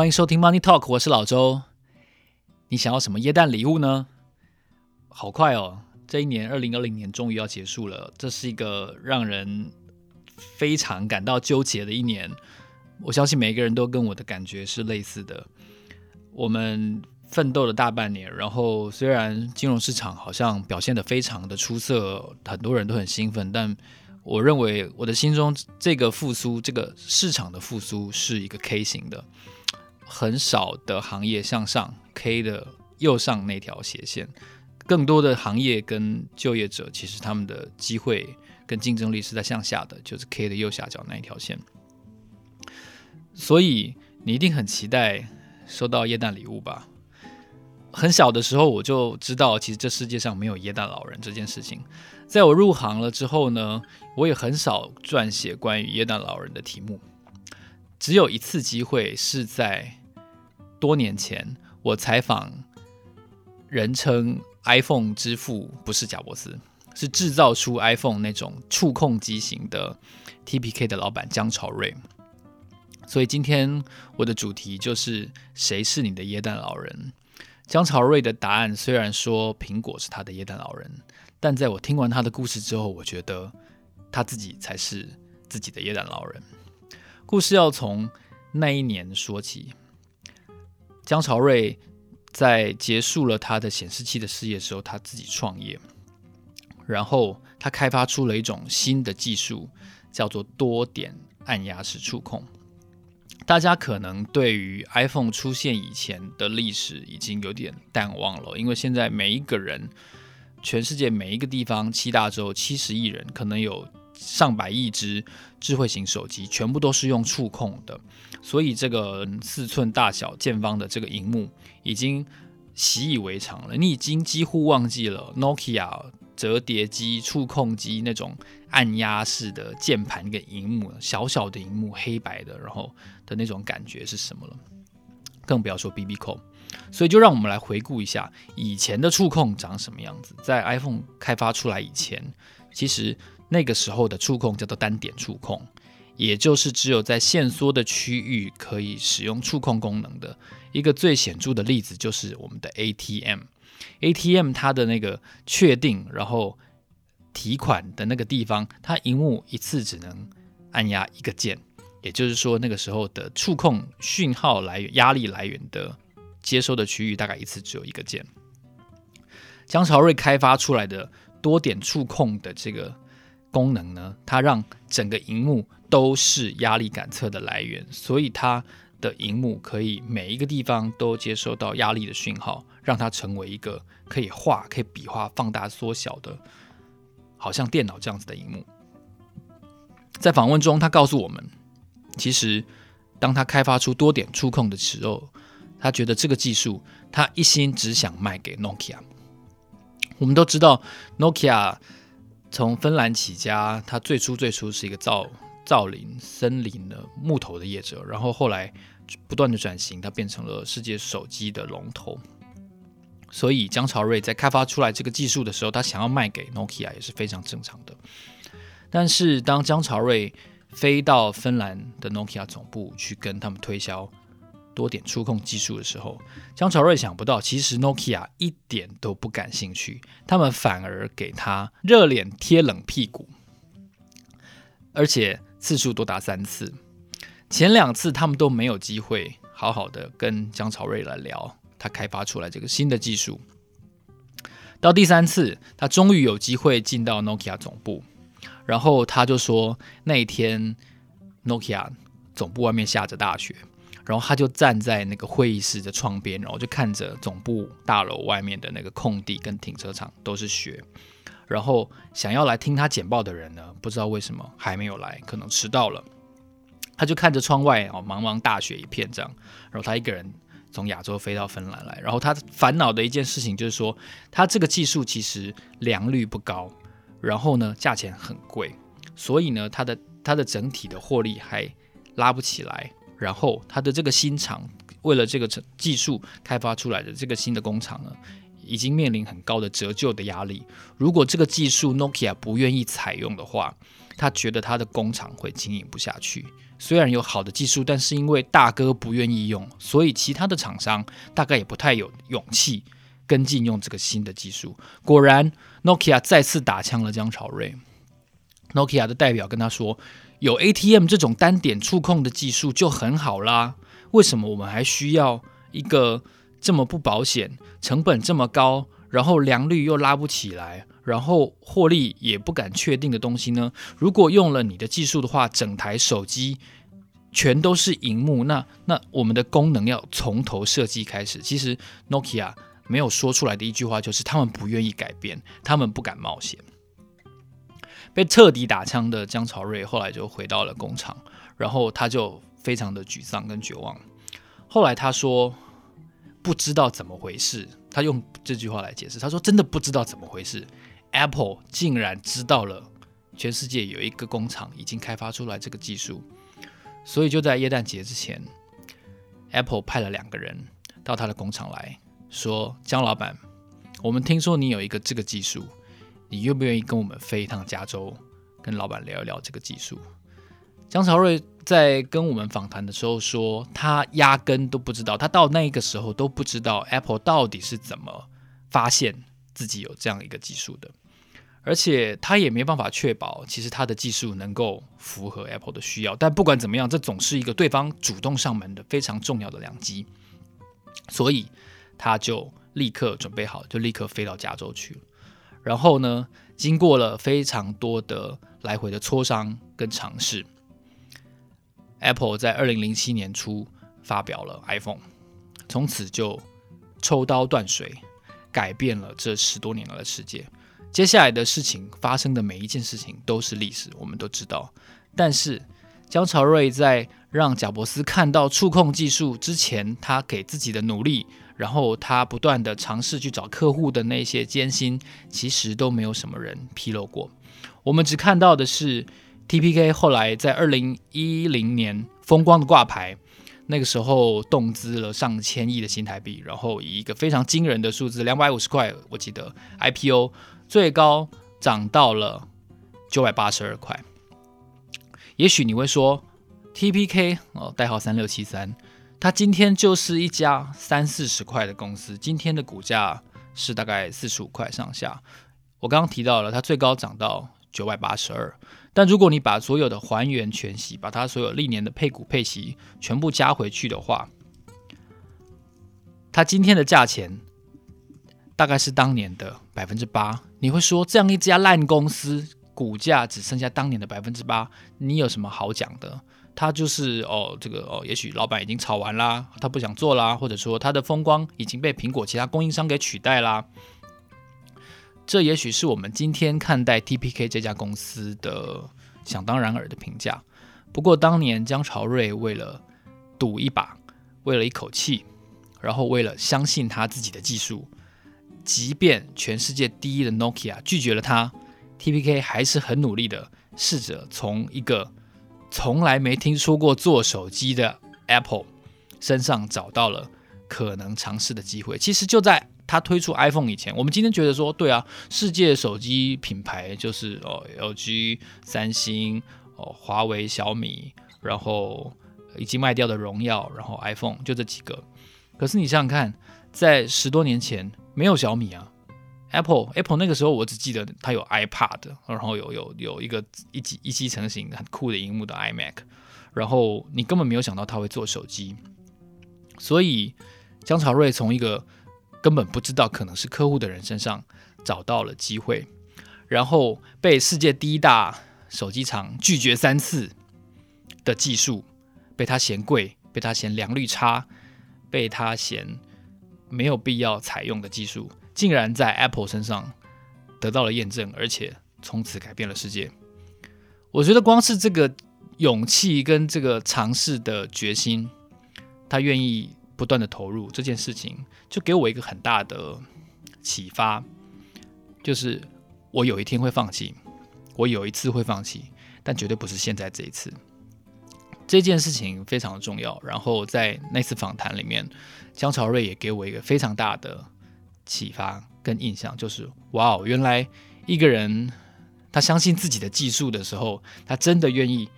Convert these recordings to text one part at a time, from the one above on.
欢迎收听 Money Talk，我是老周。你想要什么耶诞礼物呢？好快哦，这一年二零二零年终于要结束了，这是一个让人非常感到纠结的一年。我相信每一个人都跟我的感觉是类似的。我们奋斗了大半年，然后虽然金融市场好像表现得非常的出色，很多人都很兴奋，但我认为我的心中这个复苏，这个市场的复苏是一个 K 型的。很少的行业向上，K 的右上那条斜线，更多的行业跟就业者，其实他们的机会跟竞争力是在向下的，就是 K 的右下角那一条线。所以你一定很期待收到耶诞礼物吧？很小的时候我就知道，其实这世界上没有耶诞老人这件事情。在我入行了之后呢，我也很少撰写关于耶诞老人的题目，只有一次机会是在。多年前，我采访人称 iPhone 之父，不是贾伯斯，是制造出 iPhone 那种触控机型的 TPK 的老板姜朝瑞。所以今天我的主题就是谁是你的耶诞老人？姜朝瑞的答案虽然说苹果是他的耶诞老人，但在我听完他的故事之后，我觉得他自己才是自己的耶诞老人。故事要从那一年说起。姜朝瑞在结束了他的显示器的事业的时候，他自己创业，然后他开发出了一种新的技术，叫做多点按压式触控。大家可能对于 iPhone 出现以前的历史已经有点淡忘了，因为现在每一个人，全世界每一个地方，七大洲七十亿人，可能有上百亿只智慧型手机，全部都是用触控的。所以这个四寸大小见方的这个荧幕已经习以为常了，你已经几乎忘记了 Nokia 折叠机、触控机那种按压式的键盘跟荧幕，小小的荧幕黑白的，然后的那种感觉是什么了？更不要说 BB Call。所以就让我们来回顾一下以前的触控长什么样子。在 iPhone 开发出来以前，其实那个时候的触控叫做单点触控。也就是只有在限缩的区域可以使用触控功能的一个最显著的例子，就是我们的 ATM。ATM 它的那个确定，然后提款的那个地方，它荧幕一次只能按压一个键，也就是说那个时候的触控讯号来源、压力来源的接收的区域，大概一次只有一个键。姜朝瑞开发出来的多点触控的这个功能呢，它让整个荧幕都是压力感测的来源，所以它的荧幕可以每一个地方都接收到压力的讯号，让它成为一个可以画、可以笔画、放大、缩小的，好像电脑这样子的荧幕。在访问中，他告诉我们，其实当他开发出多点触控的时候，他觉得这个技术，他一心只想卖给 Nokia。我们都知道，Nokia 从芬兰起家，他最初最初是一个造造林、森林的木头的业者，然后后来不断的转型，它变成了世界手机的龙头。所以姜朝瑞在开发出来这个技术的时候，他想要卖给 Nokia 也是非常正常的。但是当姜朝瑞飞到芬兰的 Nokia 总部去跟他们推销多点触控技术的时候，姜朝瑞想不到，其实 Nokia 一点都不感兴趣，他们反而给他热脸贴冷屁股，而且。次数多达三次，前两次他们都没有机会好好的跟姜朝瑞来聊他开发出来这个新的技术。到第三次，他终于有机会进到 Nokia 总部，然后他就说那一天 Nokia 总部外面下着大雪，然后他就站在那个会议室的窗边，然后就看着总部大楼外面的那个空地跟停车场都是雪。然后想要来听他简报的人呢，不知道为什么还没有来，可能迟到了。他就看着窗外哦，茫茫大雪一片这样。然后他一个人从亚洲飞到芬兰来。然后他烦恼的一件事情就是说，他这个技术其实良率不高，然后呢价钱很贵，所以呢他的他的整体的获利还拉不起来。然后他的这个新厂为了这个技术开发出来的这个新的工厂呢，已经面临很高的折旧的压力。如果这个技术 Nokia 不愿意采用的话，他觉得他的工厂会经营不下去。虽然有好的技术，但是因为大哥不愿意用，所以其他的厂商大概也不太有勇气跟进用这个新的技术。果然，Nokia 再次打枪了江朝瑞。Nokia 的代表跟他说：“有 ATM 这种单点触控的技术就很好啦，为什么我们还需要一个这么不保险、成本这么高，然后良率又拉不起来，然后获利也不敢确定的东西呢？如果用了你的技术的话，整台手机全都是荧幕，那那我们的功能要从头设计开始。其实 Nokia 没有说出来的一句话就是，他们不愿意改变，他们不敢冒险。”被彻底打枪的江朝瑞后来就回到了工厂，然后他就非常的沮丧跟绝望。后来他说不知道怎么回事，他用这句话来解释，他说真的不知道怎么回事，Apple 竟然知道了全世界有一个工厂已经开发出来这个技术，所以就在耶诞节之前，Apple 派了两个人到他的工厂来说，江老板，我们听说你有一个这个技术。你愿不愿意跟我们飞一趟加州，跟老板聊一聊这个技术？江朝瑞在跟我们访谈的时候说，他压根都不知道，他到那个时候都不知道 Apple 到底是怎么发现自己有这样一个技术的，而且他也没办法确保，其实他的技术能够符合 Apple 的需要。但不管怎么样，这总是一个对方主动上门的非常重要的良机，所以他就立刻准备好，就立刻飞到加州去了。然后呢，经过了非常多的来回的磋商跟尝试，Apple 在二零零七年初发表了 iPhone，从此就抽刀断水，改变了这十多年来的世界。接下来的事情发生的每一件事情都是历史，我们都知道。但是江朝瑞在让贾伯斯看到触控技术之前，他给自己的努力。然后他不断的尝试去找客户的那些艰辛，其实都没有什么人披露过。我们只看到的是 TPK 后来在二零一零年风光的挂牌，那个时候动资了上千亿的新台币，然后以一个非常惊人的数字两百五十块，我记得 IPO 最高涨到了九百八十二块。也许你会说 TPK 哦，代号三六七三。它今天就是一家三四十块的公司，今天的股价是大概四十五块上下。我刚刚提到了，它最高涨到九百八十二。但如果你把所有的还原全息，把它所有历年的配股配息全部加回去的话，它今天的价钱大概是当年的百分之八。你会说，这样一家烂公司，股价只剩下当年的百分之八，你有什么好讲的？他就是哦，这个哦，也许老板已经炒完啦，他不想做啦，或者说他的风光已经被苹果其他供应商给取代啦。这也许是我们今天看待 TPK 这家公司的想当然耳的评价。不过当年江潮瑞为了赌一把，为了一口气，然后为了相信他自己的技术，即便全世界第一的 Nokia 拒绝了他，TPK 还是很努力的试着从一个。从来没听说过做手机的 Apple 身上找到了可能尝试的机会。其实就在他推出 iPhone 以前，我们今天觉得说，对啊，世界手机品牌就是哦，LG、三星、哦，华为、小米，然后已经卖掉的荣耀，然后 iPhone 就这几个。可是你想想看，在十多年前没有小米啊。Apple Apple 那个时候，我只记得它有 iPad，然后有有有一个一机一机成型很酷的荧幕的 iMac，然后你根本没有想到它会做手机，所以江朝瑞从一个根本不知道可能是客户的人身上找到了机会，然后被世界第一大手机厂拒绝三次的技术，被他嫌贵，被他嫌良率差，被他嫌没有必要采用的技术。竟然在 Apple 身上得到了验证，而且从此改变了世界。我觉得光是这个勇气跟这个尝试的决心，他愿意不断的投入这件事情，就给我一个很大的启发，就是我有一天会放弃，我有一次会放弃，但绝对不是现在这一次。这件事情非常的重要。然后在那次访谈里面，江朝瑞也给我一个非常大的。启发跟印象，就是哇哦，原来一个人他相信自己的技术的时候，他真的愿意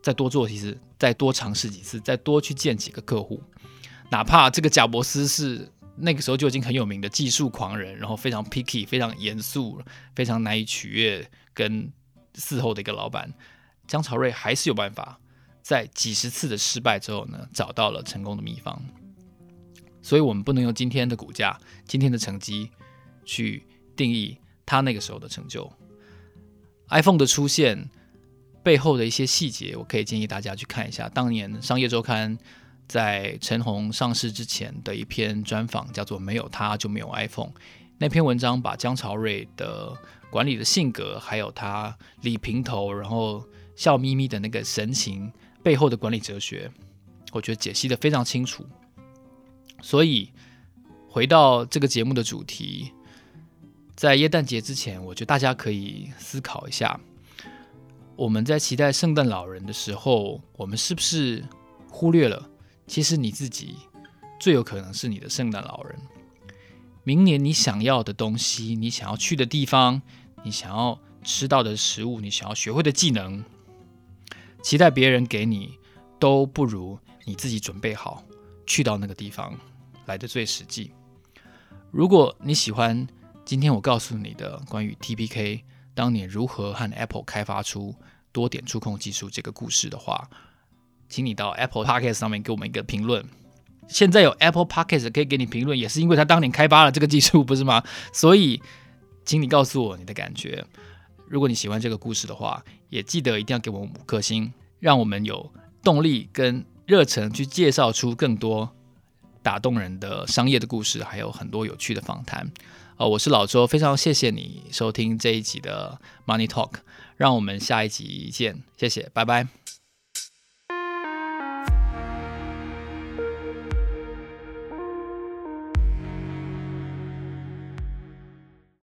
再多做几次，再多尝试几次，再多去见几个客户，哪怕这个贾伯斯是那个时候就已经很有名的技术狂人，然后非常 picky、非常严肃、非常难以取悦跟伺候的一个老板，姜潮瑞还是有办法在几十次的失败之后呢，找到了成功的秘方。所以，我们不能用今天的股价、今天的成绩去定义他那个时候的成就。iPhone 的出现背后的一些细节，我可以建议大家去看一下。当年《商业周刊》在陈红上市之前的一篇专访，叫做《没有他就没有 iPhone》。那篇文章把姜潮瑞的管理的性格，还有他理平头，然后笑眯眯的那个神情背后的管理哲学，我觉得解析得非常清楚。所以，回到这个节目的主题，在耶诞节之前，我觉得大家可以思考一下：我们在期待圣诞老人的时候，我们是不是忽略了，其实你自己最有可能是你的圣诞老人？明年你想要的东西，你想要去的地方，你想要吃到的食物，你想要学会的技能，期待别人给你，都不如你自己准备好去到那个地方。来的最实际。如果你喜欢今天我告诉你的关于 TPK 当年如何和 Apple 开发出多点触控技术这个故事的话，请你到 Apple Podcast 上面给我们一个评论。现在有 Apple Podcast 可以给你评论，也是因为他当年开发了这个技术，不是吗？所以，请你告诉我你的感觉。如果你喜欢这个故事的话，也记得一定要给我们五颗星，让我们有动力跟热忱去介绍出更多。打动人的商业的故事，还有很多有趣的访谈。呃，我是老周，非常谢谢你收听这一集的 Money Talk，让我们下一集见，谢谢，拜拜。